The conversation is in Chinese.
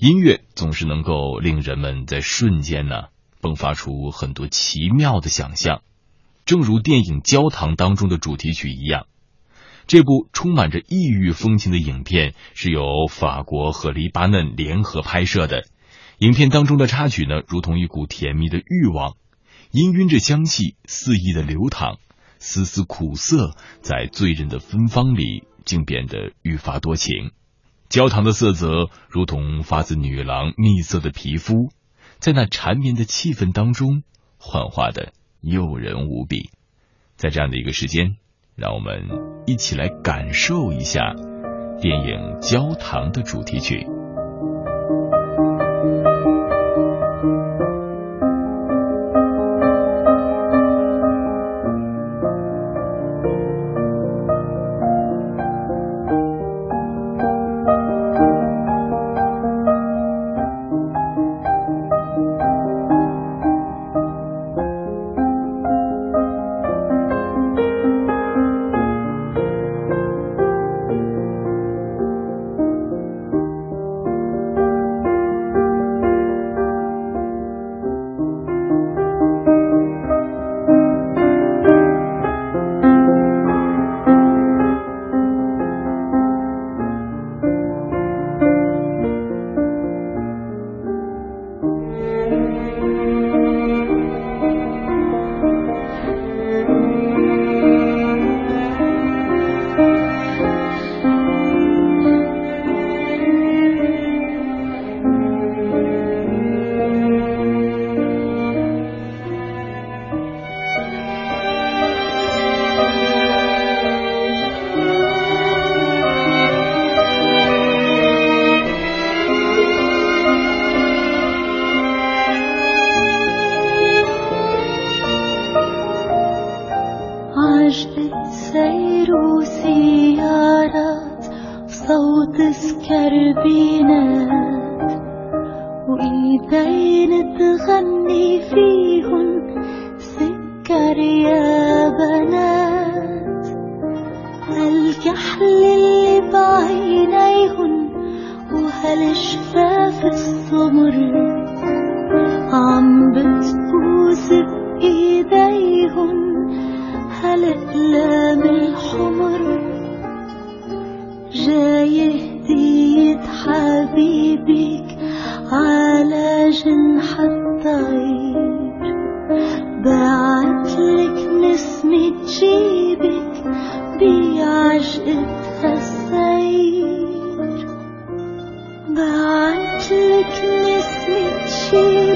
音乐总是能够令人们在瞬间呢迸发出很多奇妙的想象，正如电影《焦糖》当中的主题曲一样。这部充满着异域风情的影片是由法国和黎巴嫩联合拍摄的。影片当中的插曲呢，如同一股甜蜜的欲望，氤氲着香气，肆意的流淌，丝丝苦涩在醉人的芬芳里，竟变得愈发多情。焦糖的色泽如同发自女郎蜜色的皮肤，在那缠绵的气氛当中，幻化的诱人无比。在这样的一个时间，让我们一起来感受一下电影《焦糖》的主题曲。سير سيارات صوت سكربينات وإيدين تغني فيهن سكر يا بنات. هالكحل اللي بعينيهن وهالشفاف السمر. جيبك بعجقة هالسير بعتلك نسمة شيء